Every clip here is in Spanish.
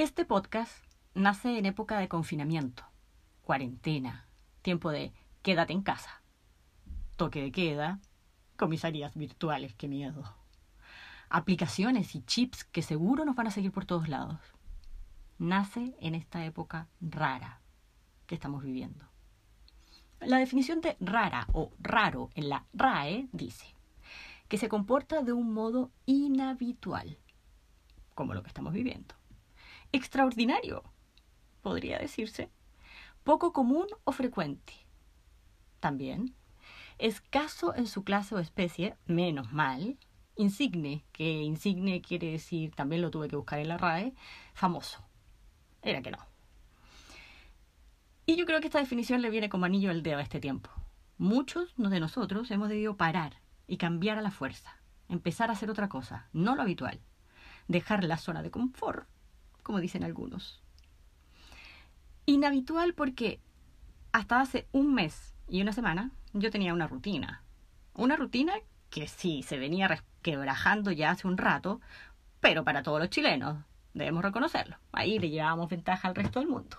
Este podcast nace en época de confinamiento, cuarentena, tiempo de quédate en casa, toque de queda, comisarías virtuales, qué miedo. Aplicaciones y chips que seguro nos van a seguir por todos lados. Nace en esta época rara que estamos viviendo. La definición de rara o raro en la RAE dice que se comporta de un modo inhabitual, como lo que estamos viviendo. Extraordinario, podría decirse. Poco común o frecuente. También. Escaso en su clase o especie, menos mal. Insigne, que insigne quiere decir, también lo tuve que buscar en la RAE, famoso. Era que no. Y yo creo que esta definición le viene como anillo al dedo a este tiempo. Muchos de nosotros hemos debido parar y cambiar a la fuerza, empezar a hacer otra cosa, no lo habitual, dejar la zona de confort, como dicen algunos. Inhabitual porque hasta hace un mes y una semana yo tenía una rutina. Una rutina que sí se venía quebrajando ya hace un rato, pero para todos los chilenos, debemos reconocerlo. Ahí le llevábamos ventaja al resto del mundo.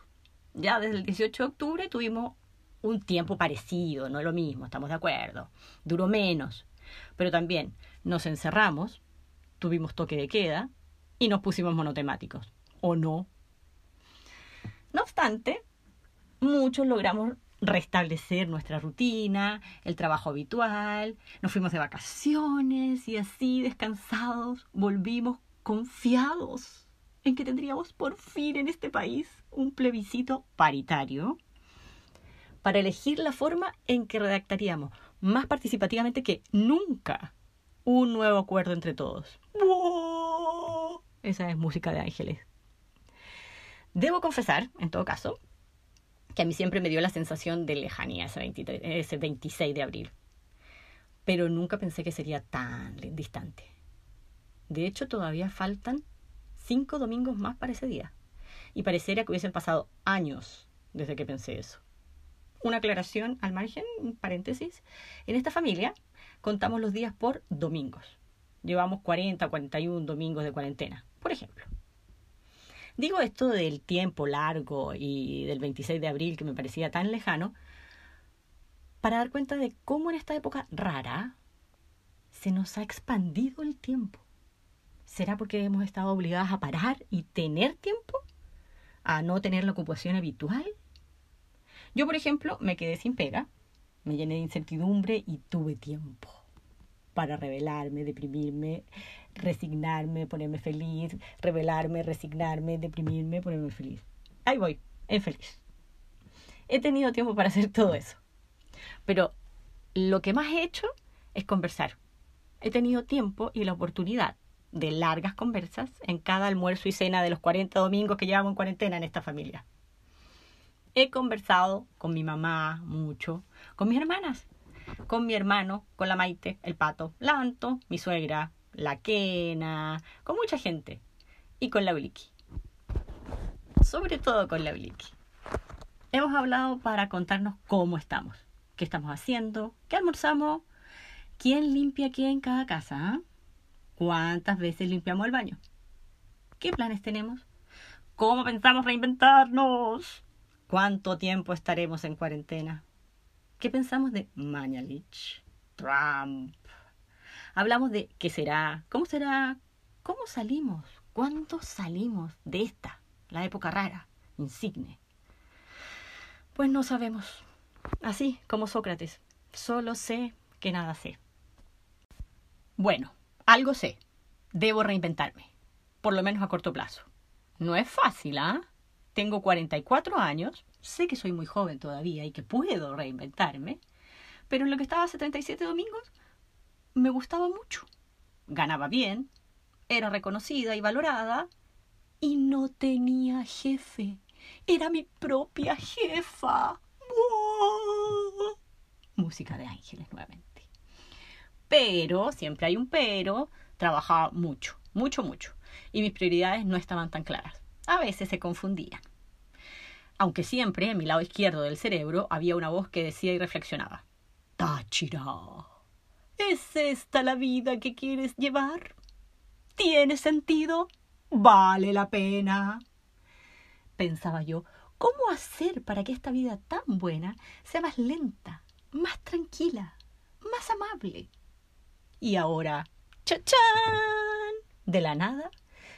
Ya desde el 18 de octubre tuvimos un tiempo parecido, no es lo mismo, estamos de acuerdo. Duró menos, pero también nos encerramos, tuvimos toque de queda y nos pusimos monotemáticos, ¿o no? No obstante, muchos logramos restablecer nuestra rutina, el trabajo habitual, nos fuimos de vacaciones y así descansados volvimos confiados en que tendríamos por fin en este país un plebiscito paritario para elegir la forma en que redactaríamos más participativamente que nunca un nuevo acuerdo entre todos. Esa es música de ángeles. Debo confesar, en todo caso, que a mí siempre me dio la sensación de lejanía ese, ese 26 de abril. Pero nunca pensé que sería tan distante. De hecho, todavía faltan cinco domingos más para ese día. Y parecería que hubiesen pasado años desde que pensé eso. Una aclaración al margen, un paréntesis. En esta familia contamos los días por domingos. Llevamos 40, 41 domingos de cuarentena, por ejemplo. Digo esto del tiempo largo y del 26 de abril que me parecía tan lejano, para dar cuenta de cómo en esta época rara se nos ha expandido el tiempo. ¿Será porque hemos estado obligadas a parar y tener tiempo? ¿A no tener la ocupación habitual? Yo, por ejemplo, me quedé sin pega, me llené de incertidumbre y tuve tiempo para revelarme, deprimirme, resignarme, ponerme feliz, revelarme, resignarme, deprimirme, ponerme feliz. Ahí voy, en feliz. He tenido tiempo para hacer todo eso. Pero lo que más he hecho es conversar. He tenido tiempo y la oportunidad de largas conversas en cada almuerzo y cena de los 40 domingos que llevamos en cuarentena en esta familia. He conversado con mi mamá mucho, con mis hermanas, con mi hermano, con la Maite, el pato, la Anto, mi suegra, la Kena, con mucha gente. Y con la Bliki. Sobre todo con la Bliki. Hemos hablado para contarnos cómo estamos, qué estamos haciendo, qué almorzamos, quién limpia qué en cada casa, ¿ah? cuántas veces limpiamos el baño, qué planes tenemos, cómo pensamos reinventarnos, cuánto tiempo estaremos en cuarentena. ¿Qué pensamos de Mañalich, Trump, Hablamos de qué será, cómo será, cómo salimos, cuándo salimos de esta, la época rara, insigne. Pues no sabemos. Así como Sócrates, solo sé que nada sé. Bueno, algo sé. Debo reinventarme, por lo menos a corto plazo. No es fácil, ¿ah? Tengo 44 años, sé que soy muy joven todavía y que puedo reinventarme, pero en lo que estaba hace 37 domingos me gustaba mucho. Ganaba bien, era reconocida y valorada y no tenía jefe. Era mi propia jefa. Música de ángeles nuevamente. Pero, siempre hay un pero, trabajaba mucho, mucho, mucho. Y mis prioridades no estaban tan claras. A veces se confundían. Aunque siempre en mi lado izquierdo del cerebro había una voz que decía y reflexionaba. Táchira ¿Es esta la vida que quieres llevar? ¿Tiene sentido? ¿Vale la pena? pensaba yo, ¿cómo hacer para que esta vida tan buena sea más lenta, más tranquila, más amable? Y ahora, ¡chachán! De la nada,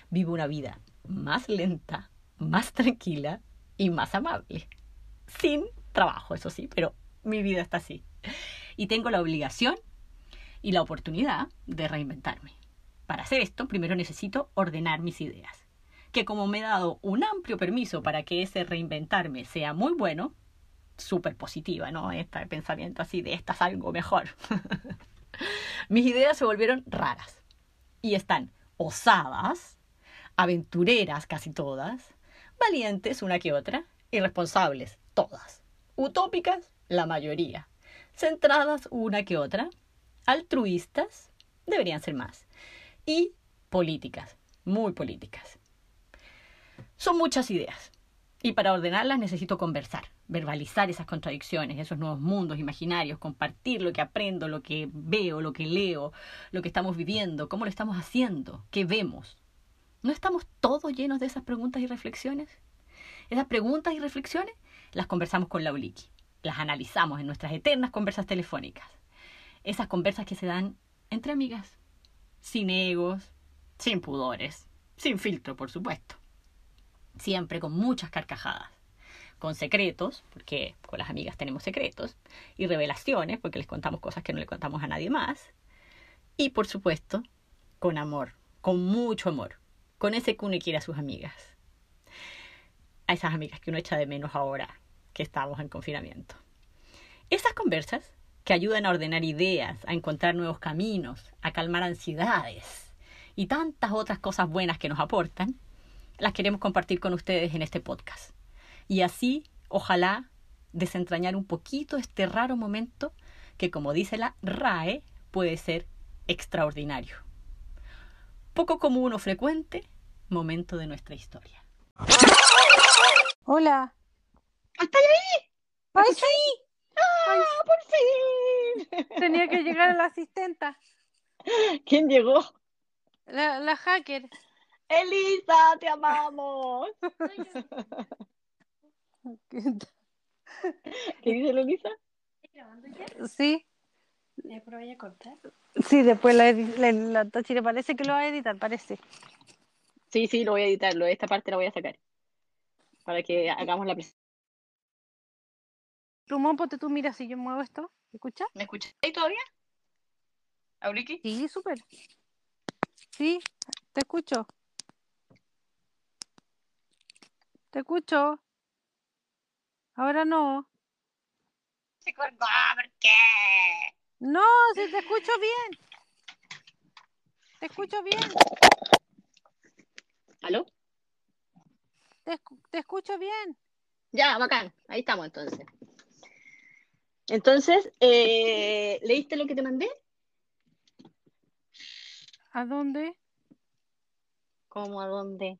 vivo una vida más lenta, más tranquila y más amable. Sin trabajo, eso sí, pero mi vida está así. Y tengo la obligación y la oportunidad de reinventarme. Para hacer esto, primero necesito ordenar mis ideas. Que como me he dado un amplio permiso para que ese reinventarme sea muy bueno, súper positiva, ¿no? Este pensamiento así de esta es algo mejor. mis ideas se volvieron raras. Y están osadas, aventureras casi todas, valientes una que otra, irresponsables todas, utópicas la mayoría, centradas una que otra, altruistas, deberían ser más, y políticas, muy políticas. Son muchas ideas. Y para ordenarlas necesito conversar, verbalizar esas contradicciones, esos nuevos mundos imaginarios, compartir lo que aprendo, lo que veo, lo que leo, lo que estamos viviendo, cómo lo estamos haciendo, qué vemos. ¿No estamos todos llenos de esas preguntas y reflexiones? Esas preguntas y reflexiones las conversamos con Lauliki, las analizamos en nuestras eternas conversas telefónicas. Esas conversas que se dan entre amigas, sin egos, sin pudores, sin filtro, por supuesto. Siempre con muchas carcajadas, con secretos, porque con las amigas tenemos secretos, y revelaciones, porque les contamos cosas que no le contamos a nadie más. Y por supuesto, con amor, con mucho amor, con ese que uno quiere a sus amigas. A esas amigas que uno echa de menos ahora que estamos en confinamiento. Esas conversas que ayudan a ordenar ideas, a encontrar nuevos caminos, a calmar ansiedades y tantas otras cosas buenas que nos aportan, las queremos compartir con ustedes en este podcast. Y así, ojalá, desentrañar un poquito este raro momento que, como dice la RAE, puede ser extraordinario. Poco común o frecuente, momento de nuestra historia. Hola. ¿Hasta ahí? ¡Ay, sí! ¡Ah, por fin! Tenía que llegar la asistenta, ¿Quién llegó? la, la hacker. Elisa, te amamos. ¿Qué dice la Elisa? Sí, ¿Después vaya a cortar? sí, después la, la, la parece que lo va a editar, parece. Sí, sí, lo voy a editarlo. Esta parte la voy a sacar. Para que hagamos la presentación. Plumón, ponte tú, mira, si yo muevo esto, ¿escucha? ¿Me escuchas ahí todavía? ¿Auriki? Sí, súper. Sí, te escucho. Te escucho. Ahora no. Se cortó, ¿por qué? No, si te escucho bien. Te escucho bien. ¿Aló? Te, te escucho bien. Ya, bacán. Ahí estamos entonces. Entonces, eh, ¿leíste lo que te mandé? ¿A dónde? ¿Cómo a dónde?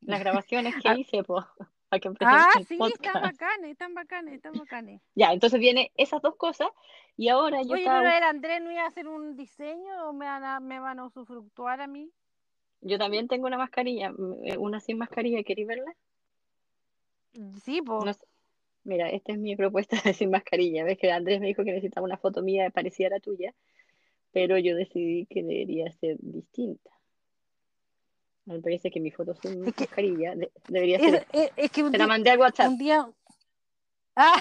Las grabaciones que Ah. hice, pues, para que Ah, sí, podcast. están bacanes, están bacanes, están bacanes. Ya, entonces viene esas dos cosas y ahora yo Oye, estaba pero el Andrés no iba a hacer un diseño o me van a, me van a usufructuar a mí. Yo también tengo una mascarilla, eh, una sin mascarilla, ¿queréis verla? Sí, pues. No sé. Mira, esta es mi propuesta de sin mascarilla. Ves que Andrés me dijo que necesitaba una foto mía parecida a la tuya, pero yo decidí que debería ser distinta. Me parece que mi foto sin Es mascarilla de- debería Es, ser. es- es que Te la mandé al WhatsApp. un día. Ah,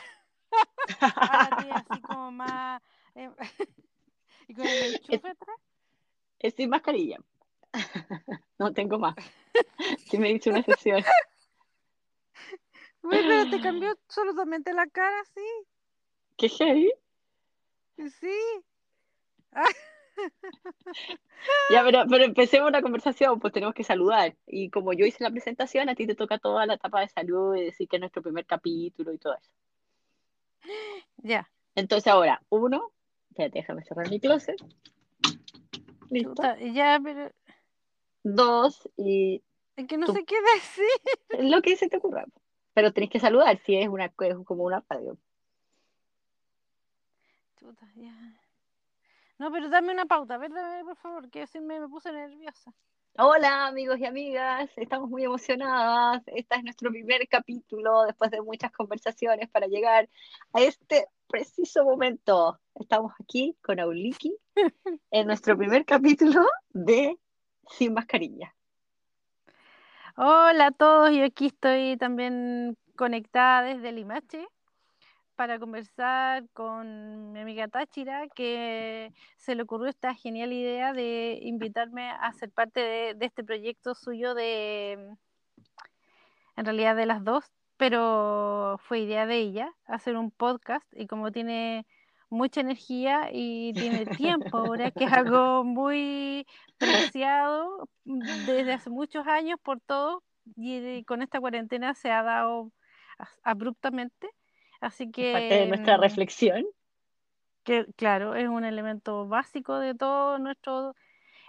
tiene así como más. eh, y con el enchufe atrás. Es sin mascarilla. No tengo más. Que me hice una sesión. Uy, pero te cambió absolutamente la cara, sí. Qué heavy. Sí. Ya, pero, pero empecemos una conversación, pues tenemos que saludar. Y como yo hice la presentación, a ti te toca toda la etapa de salud y decir que es nuestro primer capítulo y todo eso. Ya. Entonces ahora, uno, espérate, déjame cerrar mi closet. Listo. Ya, pero. Dos, y Es que no Tú- sé qué decir. lo que se te ocurra. Pero tenés que saludar si es una es como una radio. Chuta, ya. No, pero dame una pauta, a ver, dame, por favor, que así me, me puse nerviosa. Hola amigos y amigas, estamos muy emocionadas. Este es nuestro primer capítulo después de muchas conversaciones para llegar a este preciso momento. Estamos aquí con Auliki en nuestro primer capítulo de Sin Mascarilla. Hola a todos, yo aquí estoy también conectada desde Limache para conversar con mi amiga Táchira, que se le ocurrió esta genial idea de invitarme a ser parte de, de este proyecto suyo de, en realidad de las dos, pero fue idea de ella, hacer un podcast y como tiene mucha energía y tiene tiempo ahora, que es algo muy preciado desde hace muchos años por todo y con esta cuarentena se ha dado abruptamente Así que... Parte de nuestra mm, reflexión. Que, claro, es un elemento básico de todo nuestro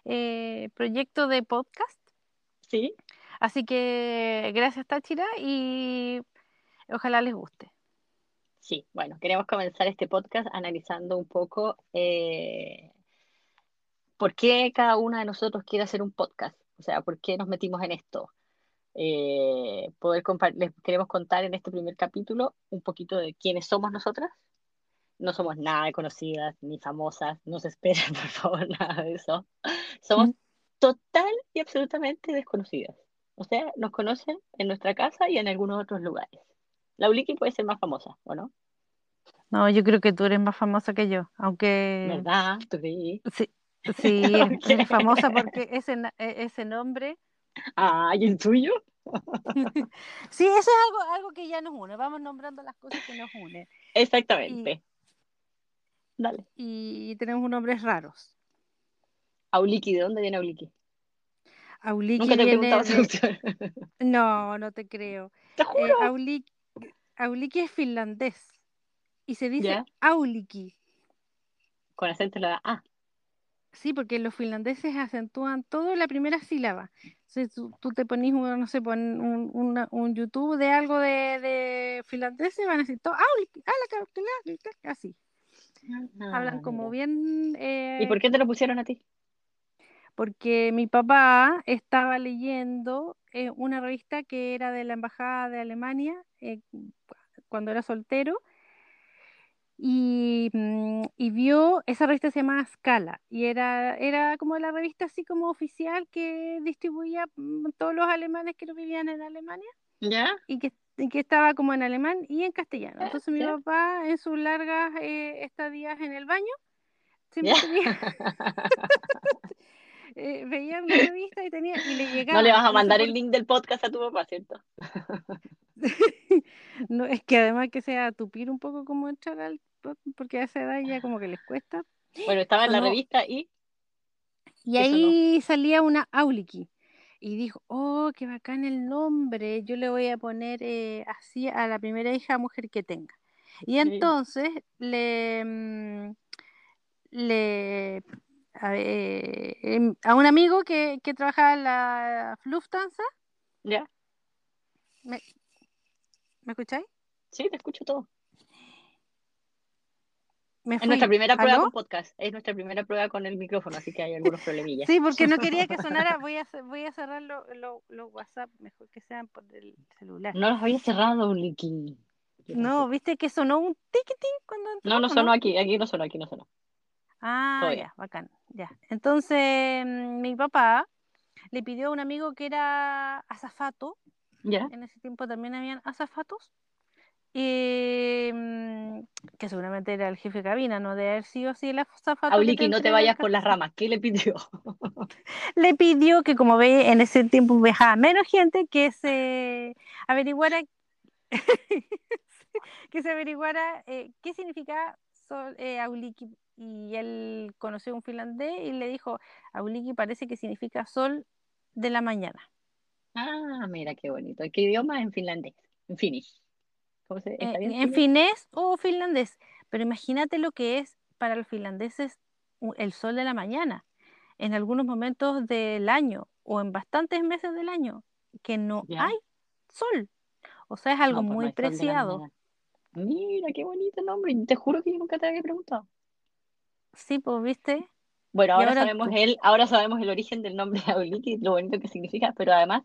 eh, proyecto de podcast. Sí. Así que gracias, Táchira, y ojalá les guste. Sí, bueno, queremos comenzar este podcast analizando un poco eh, por qué cada una de nosotros quiere hacer un podcast. O sea, por qué nos metimos en esto eh, poder les queremos contar en este primer capítulo un poquito de quiénes somos nosotras. No somos nada conocidas ni famosas, no se esperen por favor nada de eso. Somos total y absolutamente desconocidas. O sea, nos conocen en nuestra casa y en algunos otros lugares. La Uliki puede ser más famosa, ¿o no? No, yo creo que tú eres más famosa que yo, aunque... ¿Verdad? ¿Tú sí, sí, sí eres famosa porque ese, e, ese nombre Ah, ¿y el tuyo? sí, eso es algo, algo que ya nos une. Vamos nombrando las cosas que nos unen. Exactamente. Y, Dale. Y tenemos nombres raros. Auliki, ¿de dónde viene Auliki? Auliki Nunca te de... No, no te creo. ¿Te juro? Eh, Auliki, Auliki, es finlandés y se dice Auliki. Con acento la A. Sí, porque los finlandeses acentúan todo la primera sílaba. Si tú, te pones, no sé, pon un, un, YouTube de algo de, de finlandés, van a decir todo, así. Ah, Hablan como bien... ¿Y por qué te lo pusieron a ti? Porque mi papá estaba leyendo eh, una revista que era de la Embajada de Alemania eh, cuando era soltero Mm, y, vio, esa revista se llamaba Scala y era, era como la revista así como oficial que distribuía mm, todos los alemanes que no vivían en Alemania. ¿Ya? Y que, que estaba como en alemán y en castellano. Entonces mi papá en sus largas eh, estadías en el baño siempre eh, veía una revista y tenía y le llegaba. No le vas a mandar el link del podcast a tu papá, ¿cierto? no, es que además que sea tupir un poco como entrar al porque a esa edad ya como que les cuesta. Bueno, estaba en la revista y... Y ahí salía una Auliki. Y dijo, oh, qué bacán el nombre, yo le voy a poner eh, así a la primera hija mujer que tenga. Y entonces le, mm, le em, a, un amigo que, que, trabajaba en la Lufthansa. ¿Ya? ¿Me, ¿Me escucháis? Sí, te escucho todo. Es nuestra primera prueba con podcast. Es nuestra primera prueba con el micrófono, así que hay algunos problemillas. Sí, porque no quería que sonara. Voy a, voy a cerrar los lo, lo WhatsApp, mejor que sean por el celular. No los había cerrado, Licky. No, viste que sonó un tiquitín cuando entró. No, no sonó aquí, aquí no sonó, aquí no sonó. Ah, ya, bacán. Ya. Entonces, mm, mi papá le pidió a un amigo que era azafato. ¿Ya? En ese tiempo también habían azafatos y mm, que seguramente era el jefe de cabina, no de haber sido así la zapato. Auliki, no te vayas por las ramas, ¿qué le pidió? le pidió que como ve en ese tiempo viajaba menos gente, que se averiguara que se averiguara eh, qué significa sol, eh, Auliki y él conoció a un finlandés y le dijo, Auliki parece que significa sol de la mañana. Ah, mira qué bonito. ¿Qué idioma en finlandés? En finnish. Eh, en finés o finlandés. Pero imagínate lo que es para los finlandeses el sol de la mañana. En algunos momentos del año o en bastantes meses del año que no hay sol. O sea, es algo pues muy preciado. Mira, qué bonito nombre. Te juro que yo nunca te había preguntado. Sí, pues, ¿viste? Bueno, ahora, ahora sabemos tú. el, ahora sabemos el origen del nombre de Auliki, lo bonito que significa, pero además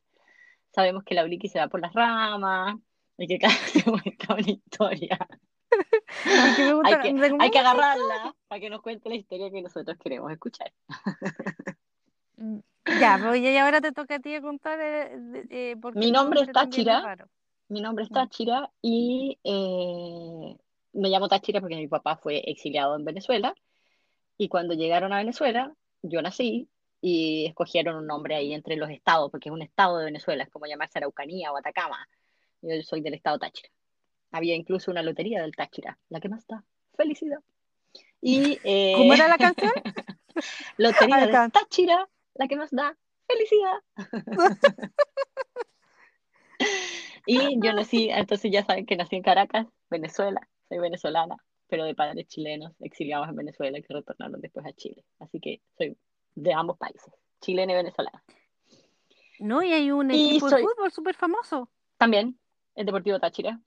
sabemos que la Auliki se va por las ramas y que cada vez se cuenta una historia. Y que me gusta, Hay que, hay agarrarla para que nos cuente la historia que nosotros queremos escuchar. Ya, pues y ahora te toca a ti contar eh, eh, Mi nombre es Táchira. Mi nombre es Mm. Táchira y eh, me llamo Táchira porque mi papá fue exiliado en Venezuela y cuando llegaron a Venezuela yo nací y escogieron un nombre ahí entre los estados porque es un estado de Venezuela, es como llamarse Araucanía o Atacama. Yo soy del estado Táchira. Había incluso una lotería del Táchira, la que más da felicidad. Y eh, ¿Cómo era la canción? lotería Ay, de can- Táchira, la que más da felicidad. Y yo nací, entonces ya saben que nací en Caracas, Venezuela, soy venezolana, pero de padres chilenos, exiliados en Venezuela que retornaron después a Chile. Así que soy de ambos países, chilena y venezolana. No, y hay un Y equipo soy- de fútbol súper famoso. También el Deportivo Táchira,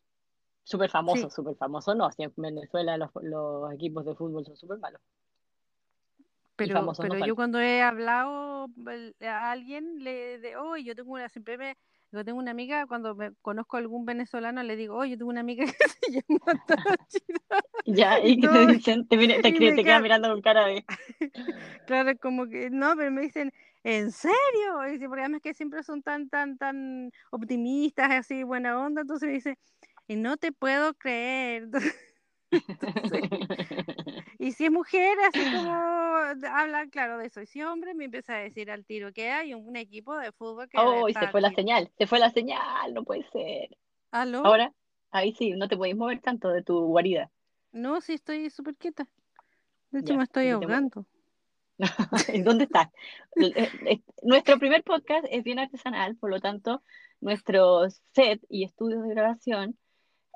súper famoso, Sí. súper famoso, no, si en Venezuela los, los equipos de fútbol son súper malos. Pero, no pero yo cuando he hablado a alguien, le de, oh, yo tengo una, siempre me, yo tengo una amiga, cuando me conozco a algún venezolano, le digo, oh, yo tengo una amiga que se llama Táchira. Ya, y que te dicen, te, queda- quedan mirando con cara de... Claro, como que, no, pero me dicen, ¿en serio? Y dice, porque además que siempre son tan, tan, tan optimistas, así, buena onda, entonces me dice, y no te puedo creer. Y si es mujer, así como habla, claro, de eso. Y si es hombre, me empieza a decir al tiro que hay un equipo de fútbol que Oh, y se fue la señal, se fue la señal, no puede ser. ¿Aló? Ahora, ahí sí, no te podéis mover tanto de tu guarida. No, sí estoy súper quieta. De hecho, Ya, me estoy ahogando. ¿En ¿Dónde estás? Eh, eh, Nuestro primer podcast es bien artesanal, por lo tanto, nuestros set y estudios de grabación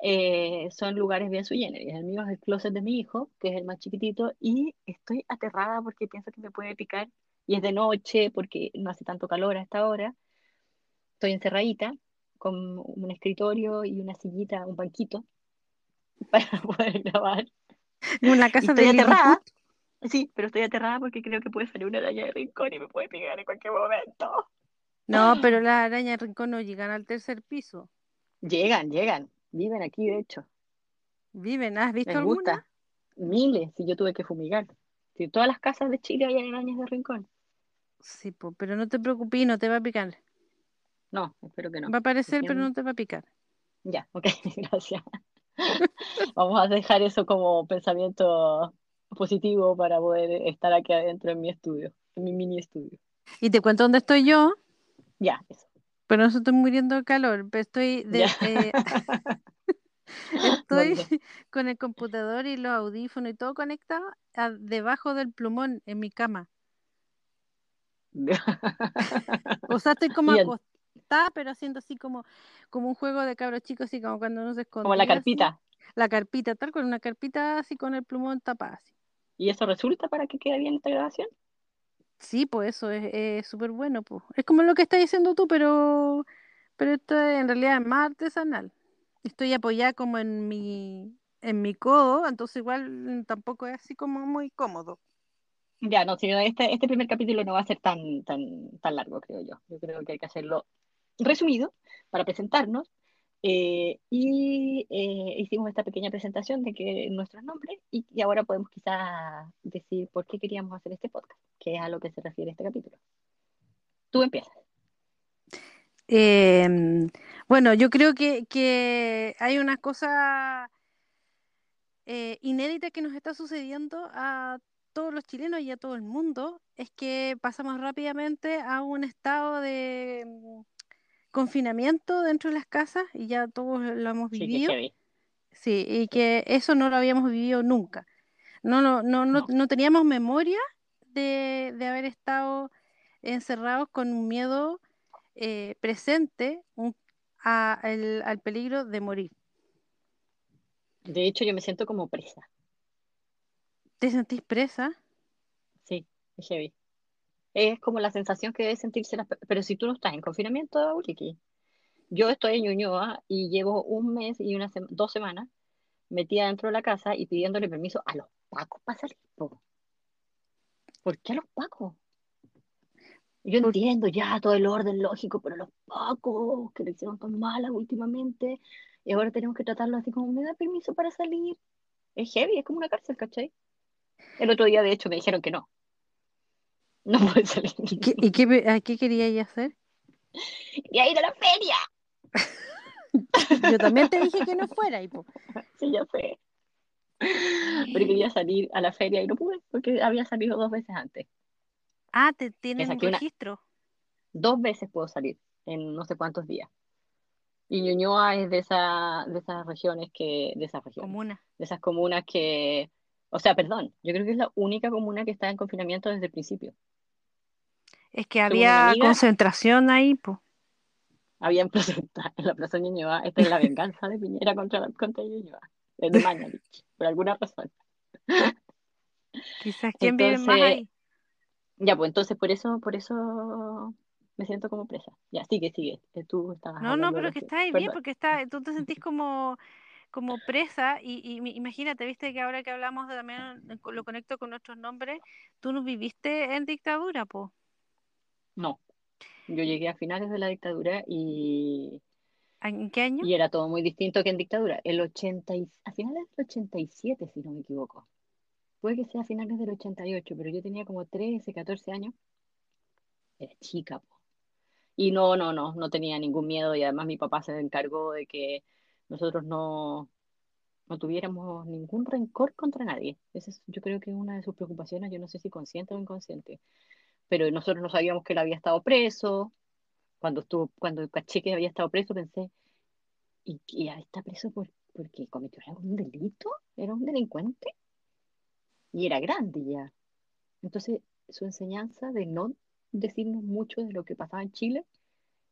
eh, son lugares bien sui generis. El mío es el closet de mi hijo, que es el más chiquitito, y estoy aterrada porque pienso que me puede picar. Y es de noche porque no hace tanto calor a esta hora. Estoy encerradita con un escritorio y una sillita, un banquito para poder grabar. Y casa estoy de aterrada. Sí, pero estoy aterrada porque creo que puede salir una araña de rincón y me puede pegar en cualquier momento. No, pero las arañas de rincón no llegan al tercer piso. Llegan, llegan. Viven aquí, de hecho. Viven, ¿has visto Les alguna? gusta. Miles, si yo tuve que fumigar. Si todas las casas de Chile hay arañas de rincón. Sí, po, pero no te preocupes, no te va a picar. No, espero que no. Va a aparecer, pero no te va a picar. Ya, ok, gracias. Vamos a dejar eso como pensamiento positivo para poder estar aquí adentro en mi estudio, en mi mini estudio. Y te cuento dónde estoy yo, Ya, eso. Pero no estoy muriendo de calor. pero Estoy de, eh, Estoy ¿Dónde? con el computador y los audífonos y todo conectado a- debajo del plumón en mi cama. O sea, estoy como el- acostada, pero haciendo así como, como un juego de cabros chicos, así como cuando uno se esconde. Como la carpita. La carpita, tal, con una carpita así con el plumón tapada. Así. ¿Y eso resulta para que quede bien esta grabación? Sí, pues eso es súper bueno. Pues. Es como lo que estás diciendo tú, pero, pero esto es- en realidad es más artesanal. Estoy apoyada como en mi, en mi codo, entonces igual mm, tampoco es así como muy cómodo. Ya, no, si no, este, este primer capítulo no va a ser tan, tan, tan largo, creo yo. Yo creo que hay que hacerlo resumido para presentarnos. Eh, y eh, hicimos esta pequeña presentación de que nuestros nombres y, ahora podemos quizás decir por qué queríamos hacer este podcast, que es a lo que se refiere este capítulo. Tú empiezas. Em, bueno, yo creo que, que hay una cosa eh, inédita que nos está sucediendo a todos los chilenos y a todo el mundo, es que pasamos rápidamente a un estado de confinamiento dentro de las casas y ya todos lo hemos Sí, vivido. heavy. Sí, y que eso no lo habíamos vivido nunca. No, no, no, no, No. no teníamos memoria de, de haber estado encerrados con un miedo eh, presente un- a el- al peligro de morir. De hecho, yo me siento como presa. ¿Te sentís presa? Sí, es heavy. Es como la sensación que debe sentirse las pe- Pero si tú no estás en confinamiento, Ulriki. Yo estoy en Ñuñoa y llevo un mes y una sema- dos semanas metida dentro de la casa y pidiéndole permiso a los pacos para salir. po. ¿Por qué a los pacos? Yo entiendo ya todo el orden lógico, pero los pacos que le hicieron tan malas últimamente y ahora tenemos que tratarlo así como me da permiso para salir. Es heavy, es como una cárcel, ¿cachai? El otro día, de hecho, me dijeron que no. No puedes salir. ¿Y qué, y qué, a qué quería ella hacer? Y a ir a la feria. Yo también te dije que no fuera. Sí, ya sé. Pero quería salir a la feria y no pude porque había salido dos veces antes. Ah, te tienen un una- registro. Dos veces puedo salir en no sé cuántos días. Y Ñuñoa es de, esa, de esas regiones que, de esas regiones, Comuna. de esas comunas que, o sea, perdón, yo creo que es la única comuna que está en confinamiento desde el principio. Es que había concentración ahí, po. Había en, plaza, en la Plaza Ñuñoa, esta es la venganza de Piñera contra, contra Ñuñoa, desde Mañalich, por alguna razón. Quizás quién vive más ahí. Ya, pues entonces por eso, por eso me siento como presa. Ya, sigue, sigue. que Tú estabas No, no, pero que está ahí bien, porque está, tú te sentís como, como presa y, y imagínate, viste que ahora que hablamos de también eh, lo conecto con nuestros nombres, tú no viviste en dictadura, po. No, yo llegué a finales de la dictadura y, ¿En qué año? y era todo muy distinto que en dictadura. El 80 y- a finales del 87, si no me equivoco. Puede que sea a finales del 88, pero yo tenía como 13, 14 años. Era chica, po. Y no, no, no, no tenía ningún miedo y además mi papá se encargó de que nosotros no, no tuviéramos ningún rencor contra nadie. Esa es, yo creo que es una de sus preocupaciones, yo no sé si consciente o inconsciente. Pero nosotros no sabíamos que él había estado preso. Cuando estuvo, cuando caché que había estado preso, pensé, ¿y, y está preso por, porque cometió algún delito? ¿Era un delincuente? Y era grande ya. Entonces, su enseñanza de no decirnos mucho de lo que pasaba en Chile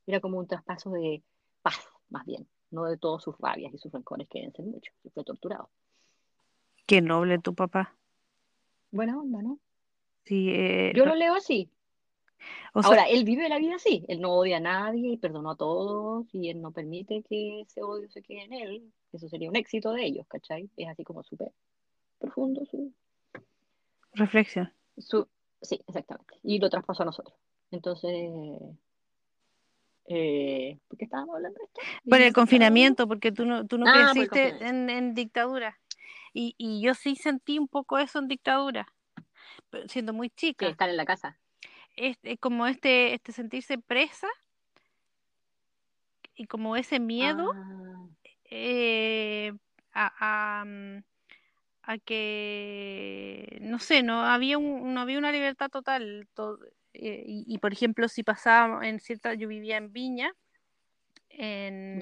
era como un traspaso de paz, más bien, no de todas sus rabias y sus rencores que deben ser muchos. Fue torturado. Qué noble tu papá. Buena onda, ¿no? Sí, eh, Yo lo leo así. o sea, Ahora, él vive la vida así. Él no odia a nadie y perdonó a todos y él no permite que ese odio se quede en él. Eso sería un éxito de ellos, ¿cachai? Es así como súper profundo su, reflexión. su... Sí, exactamente. Y lo traspasó a nosotros. Entonces, eh, ¿por qué estábamos hablando de esto? Por el ¿Dijiste confinamiento, porque tú no, tú no Ah, creciste en, en dictadura. Y, y yo sí sentí un poco eso en dictadura, siendo muy chica. estar en la casa. Este, como este, este sentirse presa y como ese miedo Ah, eh, a, a, mm, a que, no sé, no había, un- no había una libertad total. to- eh, y, y, por ejemplo, si pasaba en cierta, yo vivía en Viña, en,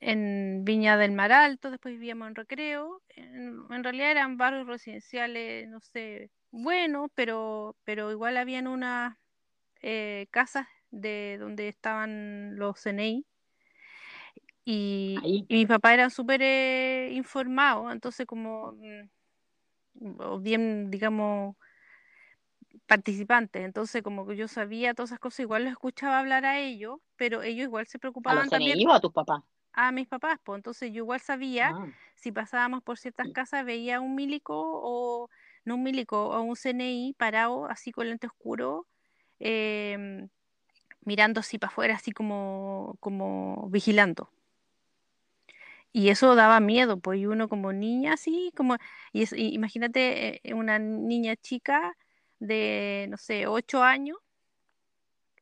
en Viña del Mar Alto, después vivíamos en Recreo. En, en realidad eran barrios residenciales, no sé, buenos, pero, pero igual habían unas eh, casas de donde estaban los CNI. Y, Ahí. y mis papás eran súper eh, informados, entonces como, mm, o bien, digamos, participantes, entonces como que yo sabía todas esas cosas, igual los escuchaba hablar a ellos, pero ellos igual se ¿A preocupaban los también CNI o a tus papás? a mis papás, pues entonces yo igual sabía, Ah, si pasábamos por ciertas casas, veía un milico o no un milico, o un CNI parado así con lente oscuro, em, mirando así para afuera, así como, como vigilando. Y eso daba miedo, pues, y uno como niña así, como, y, es- y imagínate eh, una niña chica de, no sé, ocho años,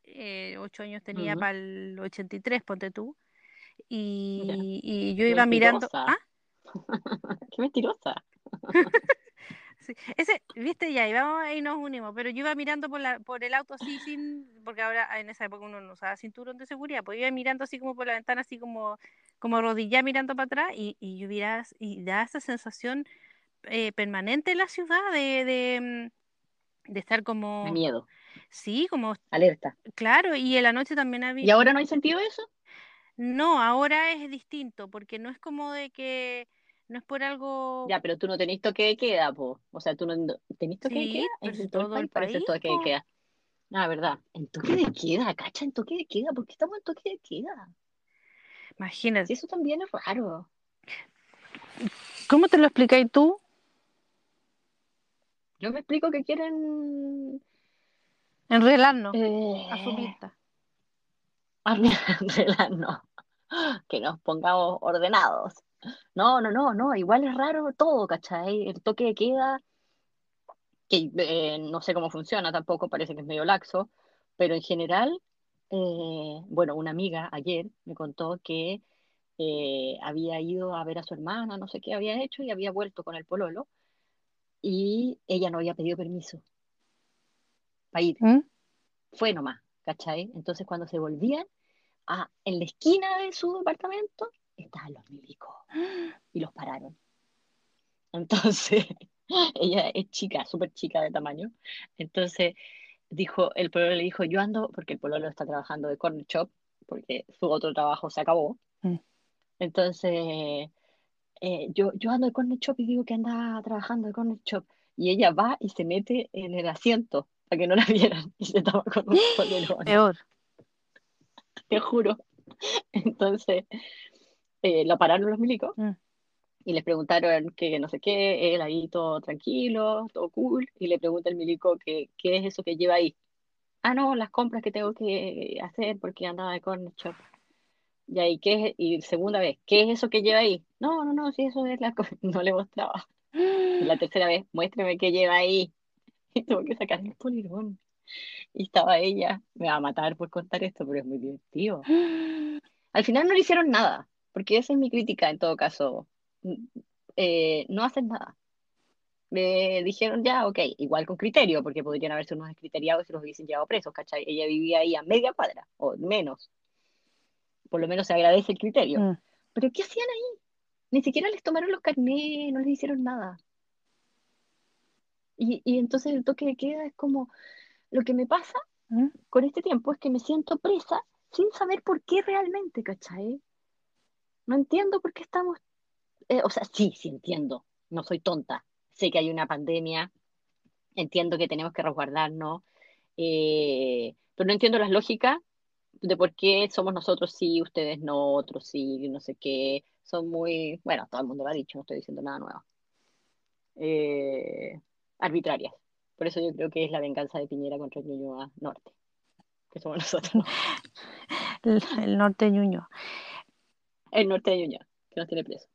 eh, ocho años tenía Ujú. para el 83, ponte tú, y, y yo iba mirando. ¿ah? qué mentirosa. Sí, ese, viste, ya, y vamos ahí nos unimos, pero yo iba mirando por, la, por el auto así sin, porque ahora en esa época uno no usaba cinturón de seguridad, pues iba mirando así como por la ventana, así como, como rodilla mirando para atrás, y, y yo y da esa sensación eh, permanente en la ciudad de, de, mm, de estar De como, miedo. sí, como, Alerta. claro, y en la noche también había, ¿Y ahora no hay sentido de eso? no, ahora es distinto, porque no es como de que, no es por algo, Ya, pero tú no tenés toque de queda, po. O sea, tú no tenés toque de queda pero en si todo el todo el país, país, toque de queda. Ah, verdad. En toque de queda, cacha, en toque de queda. ¿Por qué estamos en toque de queda? imagínate. Si eso también es raro. ¿Cómo te lo explicáis tú? Yo me explico que quieren Enredarnos eh, a su pista. arreglarnos, que nos pongamos ordenados. No, no, no, no, igual es raro todo, ¿cachai? El toque de queda, que eh, no sé cómo funciona tampoco, parece que es medio laxo, pero en general, eh, bueno, una amiga ayer me contó que eh, había ido a ver a su hermana, no sé qué había hecho, y había vuelto con el pololo, y ella no había pedido permiso para ir. ¿Mm? Fue nomás, ¿cachai? Entonces cuando se volvían, a, en la esquina de su departamento estaban los milicos y los pararon. Entonces, ella es chica, súper chica de tamaño. Entonces, dijo, el pololo le dijo, yo ando, porque el pololo está trabajando de corner shop, porque su otro trabajo se acabó. Mm. Entonces, eh, yo, yo ando de corner shop y digo que anda trabajando de corner shop. Y ella va y se mete en el asiento para que no la vieran y se toma con un Peor. te juro. Entonces, eh, lo pararon los milicos Mm. y les preguntaron que no sé qué, él ahí todo tranquilo, todo cool, y le pregunta el milico que qué es eso que lleva ahí. Ah, no, las compras que tengo que hacer porque andaba de corner shop. Y ahí, ¿qué es? Y segunda vez, ¿qué es eso que lleva ahí? No, no, no, sí, eso es la co-". No le mostraba. Y la tercera vez, muéstrame qué lleva ahí. Y tuvo que sacar el polerón. Y estaba ella, me va a matar por contar esto, pero es muy divertido. Al final no le hicieron nada, porque esa es mi crítica en todo caso. Eh, no hacen nada. Me dijeron ya, ok, igual con criterio, porque podrían haberse unos descriteriados y los hubiesen llevado presos, ¿cachai? Ella vivía ahí a media cuadra, o menos. Por lo menos se agradece el criterio. Mm. Pero ¿qué hacían ahí? Ni siquiera les tomaron los carnés, no les hicieron nada. Y, y entonces el toque de queda es como, lo que me pasa ¿Mm? con este tiempo es que me siento presa sin saber por qué realmente, ¿cachai? No entiendo por qué estamos, eh, o sea, sí, sí entiendo, no soy tonta, sé que hay una pandemia, entiendo que tenemos que resguardarnos, eh, pero no entiendo las lógicas de por qué somos nosotros sí, ustedes no, otros sí, no sé qué, son muy, bueno, todo el mundo lo ha dicho, no estoy diciendo nada nuevo, eh, arbitrarias. Por eso yo creo que es la venganza de Piñera contra el Ñuñoa Norte, que somos nosotros, El, norte ñuño. El norte de Ñuñoa, que nos tiene preso.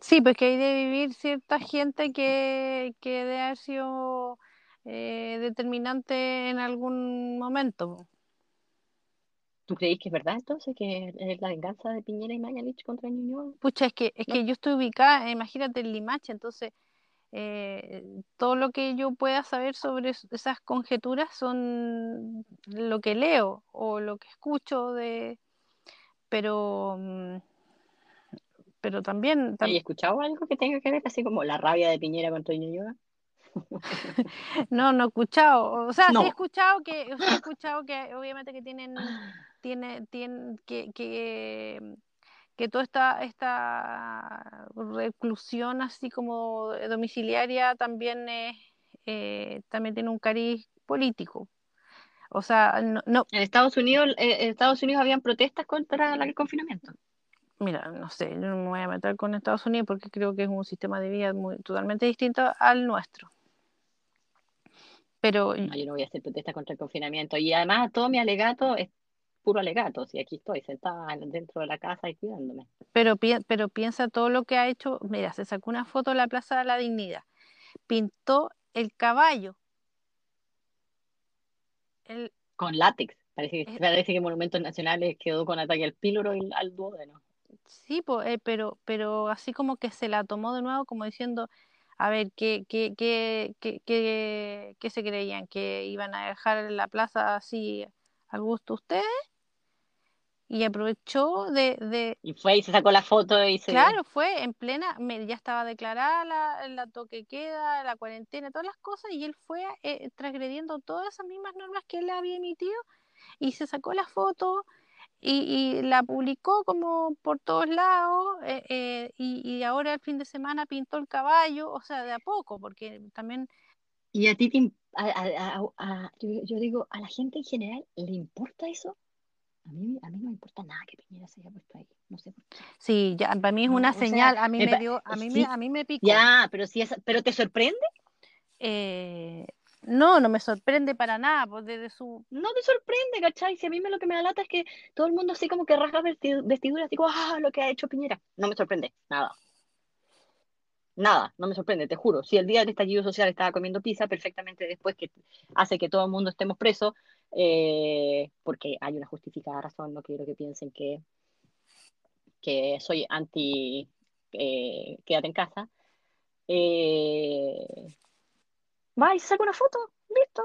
Sí, pues que hay de vivir cierta gente que, que debe haber sido eh, determinante en algún momento. ¿Tú creéis que es verdad entonces que es la venganza de Piñera y Mañalich contra Ñuñoa? Pucha, es que, es No. que yo estoy ubicada, imagínate en Limache, entonces eh, todo lo que yo pueda saber sobre es- esas conjeturas son lo que leo o lo que escucho de, pero, mm, pero también, tam- ¿Hay escuchado algo que tenga que ver así como la rabia de Piñera contra Ñuñoa? no, no he escuchado, o sea, sí No. he escuchado que, o sea, he escuchado que obviamente que tienen, tiene, tienen que, que, que toda esta, esta reclusión así como domiciliaria también es, eh, también tiene un cariz político. O sea, no, no, En Estados Unidos, eh, en Estados Unidos habían protestas contra el confinamiento. Mira, no sé, yo no me voy a meter con Estados Unidos porque creo que es un sistema de vida muy, totalmente distinto al nuestro. Pero No, yo no voy a hacer protestas contra el confinamiento. Y además todo mi alegato es puro alegato. Si aquí estoy sentada dentro de la casa y cuidándome. Pero, pi- pero piensa todo lo que ha hecho. Mira, se sacó una foto de la Plaza de la Dignidad. Pintó el caballo. El, Con látex. Parece que, Eh. parece que Monumentos Nacionales quedó con ataque al píloro y al duodeno. Sí, po, eh, pero, pero así como que se la tomó de nuevo, como diciendo, a ver, ¿qué, qué, qué, qué, qué- qué se creían? ¿Que iban a dejar la plaza así al gusto de ustedes? Y aprovechó de, de, Y fue y se sacó la foto y se... Claro, fue en plena, me- ya estaba declarada la, la toque queda, la cuarentena, todas las cosas, y él fue eh, transgrediendo todas esas mismas normas que él había emitido y se sacó la foto y, y la publicó como por todos lados eh, eh, y, y ahora el fin de semana pintó el caballo, o sea, de a poco, porque también, Y a ti te... a- a- a- yo, yo digo, ¿a la gente en general le importa eso? A mí, a mí no me importa nada que Piñera se haya puesto ahí. No sé por qué. sí, ya, para mí es No, una sea, señal, a mí me dio, a mí sí, me, a mí me picó. Ya, pero si es, pero te sorprende. eh, no, no me sorprende para nada, pues desde su... No te sorprende, ¿cachai? Si a mí me lo que me da lata es que todo el mundo así como que rasga vesti- vestiduras, digo, ah, lo que ha hecho Piñera. No me sorprende, nada. Nada, no me sorprende, te juro. Si el día del estallido social estaba comiendo pizza, perfectamente después que hace que todo el mundo estemos presos, eh, porque hay una justificada razón, no quiero que piensen que, que soy anti eh, quédate en casa. Eh, va y saca una foto, listo.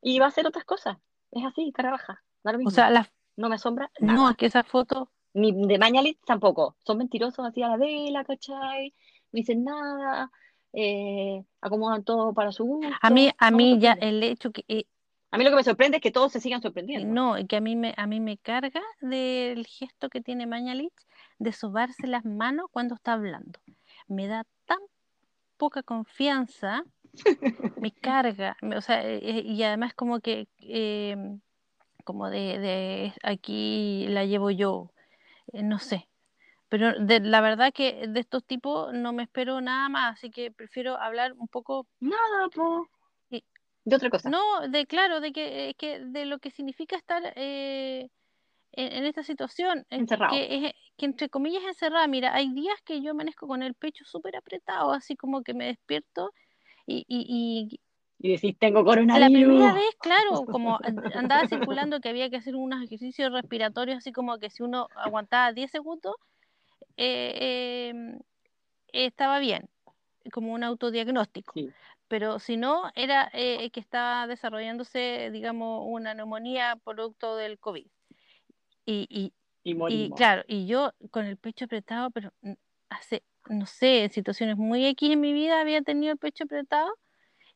Y va a hacer otras cosas. Es así, cara baja. Da lo O mismo. sea, las... No me asombra no, nada. es que esa foto... Ni de Mañalit tampoco. Son mentirosos así a la vela, ¿cachai? No dicen nada. eh, acomodan todo para su gusto. A mí, a No mí ya el hecho que... eh, A mí lo que me sorprende es que todos se sigan sorprendiendo. no, que a mí me, a mí me carga del gesto que tiene Mañalich de sobarse las manos cuando está hablando. Me da tan poca confianza, me carga, o sea, eh, y además como que, eh, como de, de aquí la llevo yo, eh, no sé. Pero de, la verdad que de estos tipos no me espero nada más, así que prefiero hablar un poco, Nada, po. Y- De otra cosa. no, de claro, de que, eh, que de lo que significa estar eh, en, en esta situación, en Encerrado. que, es- que entre comillas encerrada. Mira, hay días que yo amanezco con el pecho súper apretado, así como que me despierto y, y, y Y decís, tengo la coronavirus. primera vez, claro, como an- andaba circulando que había que hacer unos ejercicios respiratorios, así como que si uno aguantaba 10 segundos, eh, eh, estaba bien, como un autodiagnóstico. Sí. Pero si no, era eh, que estaba desarrollándose, digamos, una neumonía producto del COVID. Y, y, Y y claro, y yo con el pecho apretado, pero hace, no sé, en situaciones muy X en mi vida había tenido el pecho apretado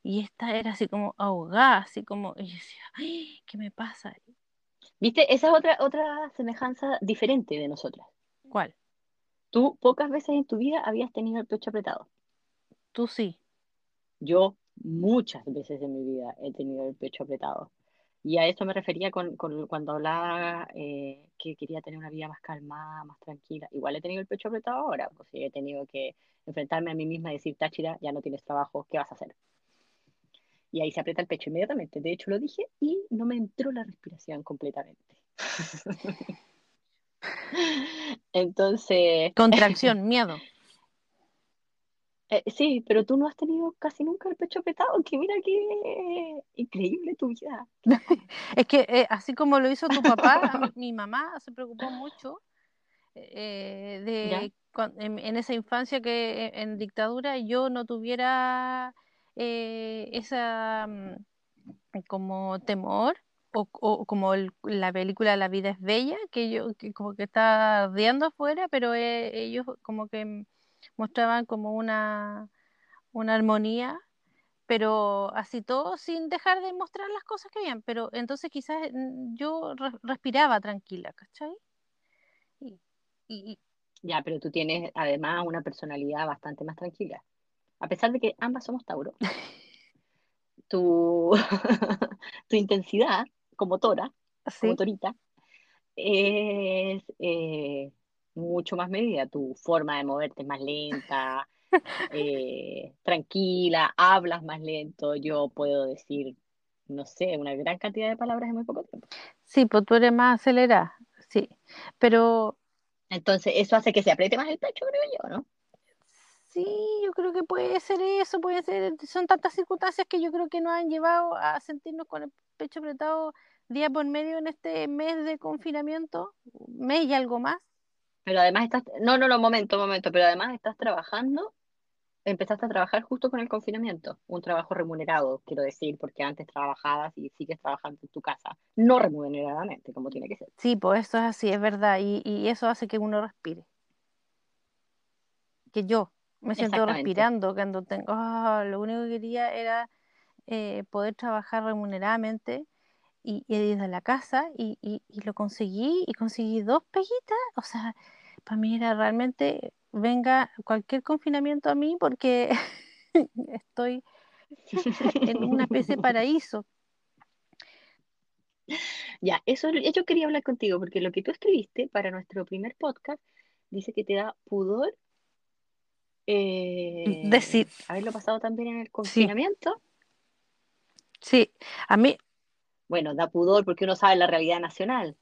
y esta era así como ahogada, así como, y yo decía, "Ay, ¿qué me pasa? ¿Viste? Esa es otra, otra semejanza diferente de nosotras. ¿Cuál? Tú pocas veces en tu vida habías tenido el pecho apretado. Tú sí. Yo muchas veces en mi vida he tenido el pecho apretado. Y a eso me refería con, con- cuando hablaba eh, que quería tener una vida más calmada, más tranquila. Igual he tenido el pecho apretado ahora, pues he tenido que enfrentarme a mí misma y decir, Táchira, ya no tienes trabajo, ¿qué vas a hacer? Y ahí se aprieta el pecho inmediatamente. De hecho, lo dije y no me entró la respiración completamente. Entonces, Contracción, miedo. Eh, sí, pero tú no has tenido casi nunca el pecho apretado, que mira qué increíble tu vida. Es que eh, así como lo hizo tu papá, mi, mamá se preocupó mucho eh, de cuan- en, en esa infancia que en, en dictadura yo no tuviera eh, esa mm, como temor o, o como el- la película La vida es bella, que yo que como que está ardiendo afuera, pero eh, ellos como que mm, mostraban como una, una armonía pero así todo sin dejar de mostrar las cosas que habían. Pero entonces quizás mm, yo re- respiraba tranquila, ¿cachai? Y, y- Ya, pero tú tienes además una personalidad bastante más tranquila. A pesar de que ambas somos Tauro, tu, tu intensidad como tora, como sí, torita, es eh, mucho más medida. Tu forma de moverte es más lenta, eh, tranquila, hablas más lento. Yo puedo decir, no sé, una gran cantidad de palabras en muy poco tiempo. sí, pues tú eres más acelerada, sí. Pero Entonces, eso hace que se apriete más el pecho, creo yo, ¿no? sí, yo creo que puede ser eso, puede ser, son tantas circunstancias que yo creo que nos han llevado a sentirnos con el pecho apretado día por medio en este mes de confinamiento, mes y algo más. Pero además estás, no, no, no, momento, momento, pero además estás trabajando, empezaste a trabajar justo con el confinamiento, un trabajo remunerado, quiero decir, porque antes trabajabas y sigues trabajando en tu casa, no remuneradamente, como tiene que ser. Sí, pues eso es así, es verdad, y, y eso hace que uno respire. Que yo me siento respirando cuando tengo, ah, lo único que quería era eh, poder trabajar remuneradamente y, y desde la casa y, y- y lo conseguí y conseguí dos peguitas, o sea, mí era realmente, venga cualquier confinamiento a mí porque estoy en una especie de paraíso. Ya, eso yo quería hablar contigo, porque lo que tú escribiste para nuestro primer podcast dice que te da pudor eh, Decir, haberlo pasado también en el sí, confinamiento. Sí, a mí, Bueno, da pudor porque uno sabe la realidad nacional,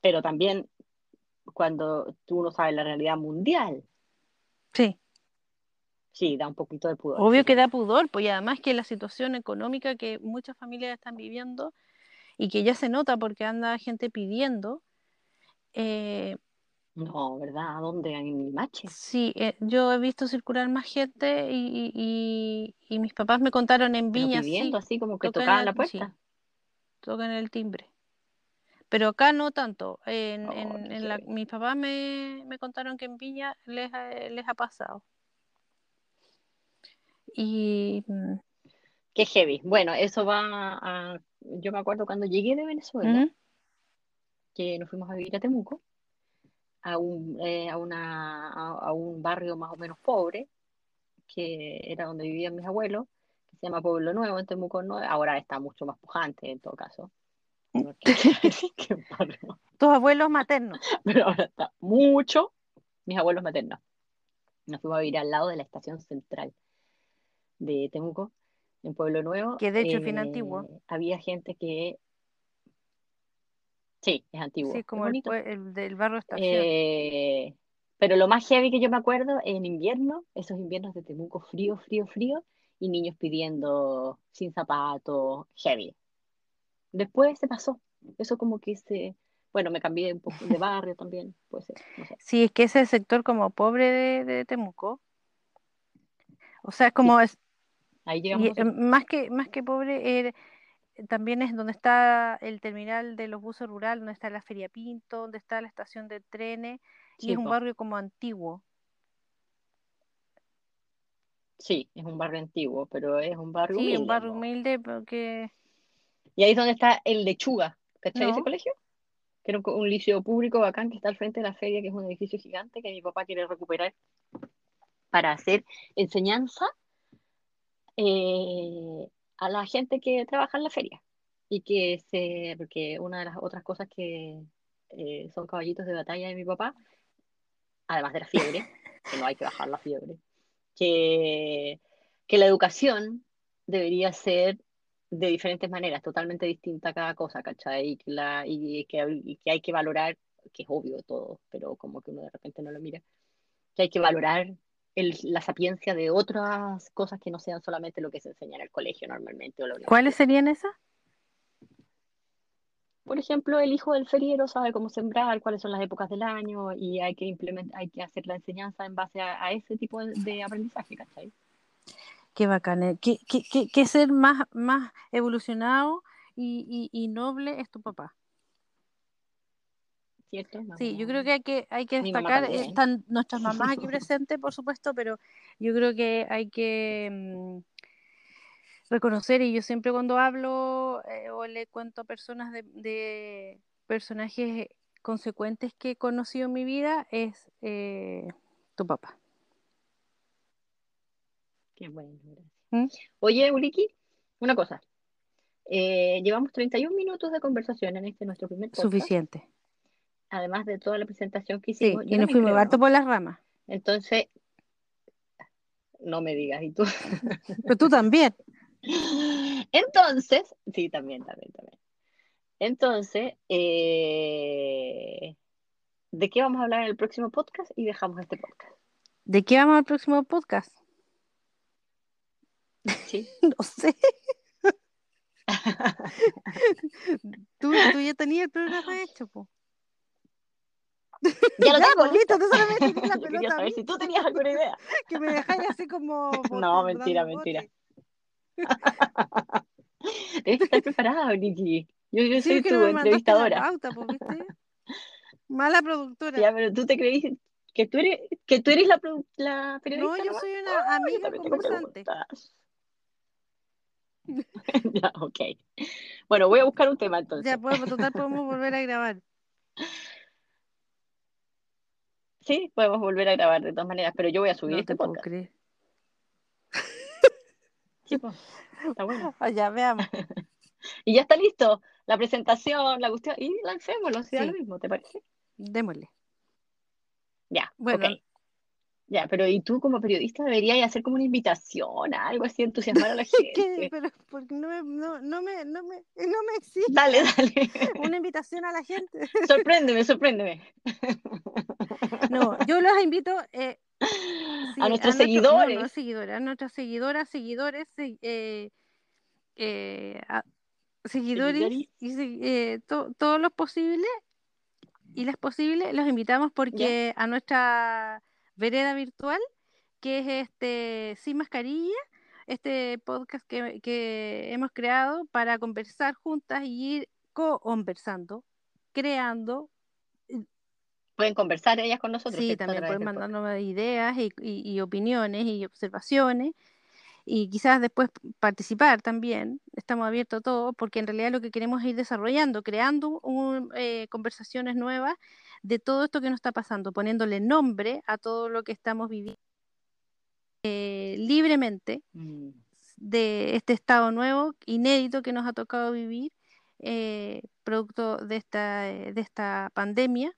pero también cuando tú no sabes la realidad mundial, sí, sí, da un poquito de pudor. obvio sí. que da pudor, pues y además que la situación económica que muchas familias están viviendo y que ya se nota porque anda gente pidiendo, eh, No, ¿verdad? ¿A dónde? En Limache. sí, eh, yo he visto circular más gente y, y- mis papás me contaron en Viña, pidiendo sí, así como que tocaban la puerta. sí. tocan el timbre. Pero acá no tanto. En, Oh, en- qué en la- heavy. mis papás me, me contaron que en Viña les, ha- les ha pasado. Y mm, Qué heavy. Bueno, eso va a... Yo me acuerdo cuando llegué de Venezuela, que nos fuimos a vivir a Temuco, a un, eh, a una, a, a un barrio más o menos pobre, que era donde vivían mis abuelos, que se llama Pueblo Nuevo, en Temuco Nuevo. Ahora está mucho más pujante en todo caso. tus abuelos maternos. pero ahora está mucho mis abuelos maternos. Nos fuimos a vivir al lado de la estación central de Temuco, en Pueblo Nuevo. Que de hecho es bien Eh, antiguo. Había gente que... Sí, es antiguo. Sí, es como el, el del barrio estación. Eh, pero lo más heavy que yo me acuerdo en invierno, esos inviernos de Temuco, frío, frío, frío, y niños pidiendo sin zapatos, heavy. Después se pasó. Eso como que se... Bueno, me cambié un poco de barrio también, puede ser, no sé. Sí, es que ese sector como pobre de, de Temuco. O sea, es como es, Ahí llegamos y, eh, más que más que pobre, eh, también es donde está el terminal de los buses rural, donde está la Feria Pinto, donde está la estación de trenes, y es un barrio como antiguo. Sí, es un barrio antiguo, pero es un barrio Sí, un humilde, barrio humilde, porque Y ahí es donde está el Lechuga, ¿cachai ese No. colegio? Que era un liceo público bacán que está al frente de la feria, que es un edificio gigante que mi papá quiere recuperar para hacer enseñanza eh, a la gente que trabaja en la feria. Y que se, porque una de las otras cosas que eh, son caballitos de batalla de mi papá, además de la fiebre, que no hay que bajar la fiebre, que, que la educación debería ser de diferentes maneras, totalmente distinta cada cosa, ¿cachai? Y que, la, y que, y que hay que valorar, que es obvio todo, pero como que uno de repente no lo mira, que hay que valorar el- la sapiencia de otras cosas que no sean solamente lo que se enseña en el colegio normalmente o la ¿cuáles serían esas? Por ejemplo, el hijo del feriero sabe cómo sembrar, cuáles son las épocas del año y hay que implementar, hay que hacer la enseñanza en base a, a ese tipo de, de aprendizaje, ¿cachai? Qué bacán, qué, qué- qué- qué ser más, más evolucionado y, y- y noble es tu papá. ¿Cierto? Sí, yo creo que hay que, hay que destacar, están nuestras mamás aquí presentes, por supuesto, pero yo creo que hay que mm, reconocer, y yo siempre cuando hablo eh, o le cuento a personas de, de personajes consecuentes que he conocido en mi vida, es eh, tu papá. Qué bueno, gracias. ¿Mm? Oye, Uliki, una cosa. Eh, llevamos 31 minutos de conversación en este nuestro primer podcast, Suficiente. además de toda la presentación que Sí, hicimos. Yo y nos fuimos harto por las ramas. Entonces, no me digas, ¿y tú? Pero tú también. Entonces, sí, también, también, también. Entonces, eh, ¿de qué vamos a hablar en el próximo podcast? Y dejamos este podcast. ¿De qué vamos al próximo podcast? ¿Sí? No sé. tú, tú ya tenías el programa hecho, po. Ya lo Ya, tengo. listo, tú me tiré la quería pelota a saber si tú tenías alguna idea. que me dejáis así como... bote- No, mentira, mentira. Debes estar preparada, Niki. Yo, yo Sí, soy tu no la entrevistadora. pauta, ¿viste? Mala productora. Ya, pero tú te creís que tú eres, que tú eres la, la periodista. No, yo soy una yo amiga conversante. preguntas. ya, ok. Bueno, voy a buscar un tema entonces. Ya podemos, total, podemos volver a grabar. Sí, podemos volver a grabar de todas maneras, pero yo voy a subir No este te puedo podcast. creer. Sí, pues, está bueno. Ah, ya, veamos. Y ya está listo. La presentación, la cuestión. Y lancémoslo, si da Sí. lo mismo, ¿te parece? Démosle. Ya, Bueno. Ya, pero ¿y tú como periodista deberías hacer como una invitación, algo así, entusiasmar a la ¿Qué? gente? Pero porque no no, no me, no me, no me exige Dale, dale. una invitación a la gente. Sorpréndeme, sorpréndeme. No, yo los invito eh, sí, A nuestros nuestro- no, seguidores. a nuestras seguidoras, seguidores, se- eh, eh, a- seguidores Seguidores. y eh, to- todos los posibles y las posibles los invitamos porque a nuestra vereda virtual, que es este Sin Mascarilla, este podcast que, que hemos creado para conversar juntas y ir conversando, creando Pueden conversar ellas con nosotros. Sí, también pueden podcast. mandarnos ideas y, y- y opiniones y observaciones y quizás después participar también. Estamos abiertos a todo porque en realidad lo que queremos es ir desarrollando, creando un- eh, conversaciones nuevas de todo esto que nos está pasando, poniéndole nombre a todo lo que estamos viviendo eh, libremente Mm. de este estado nuevo, inédito que nos ha tocado vivir, eh, producto de esta, de esta pandemia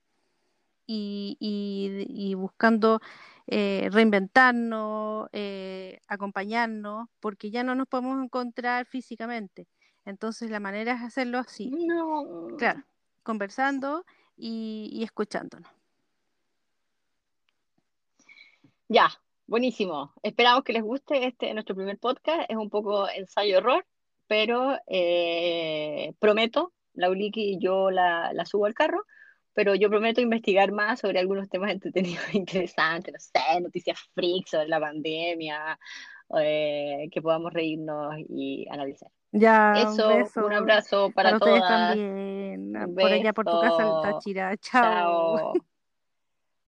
y, y- y buscando eh, reinventarnos, eh, acompañarnos, porque ya no nos podemos encontrar físicamente. Entonces la manera es hacerlo así, No. claro, conversando y, y escuchándonos. Ya, buenísimo. Esperamos que les guste este nuestro primer podcast. Es un poco ensayo-error, pero eh, prometo, Lauliki y yo la, la subo al carro, pero yo prometo investigar más sobre algunos temas entretenidos interesantes, no sé, noticias freaks sobre la pandemia, eh, que podamos reírnos y analizar. Ya, Eso, un beso un abrazo para para ustedes todas. también, Un por allá por tu casa, beso. Táchira. Chao. Chao.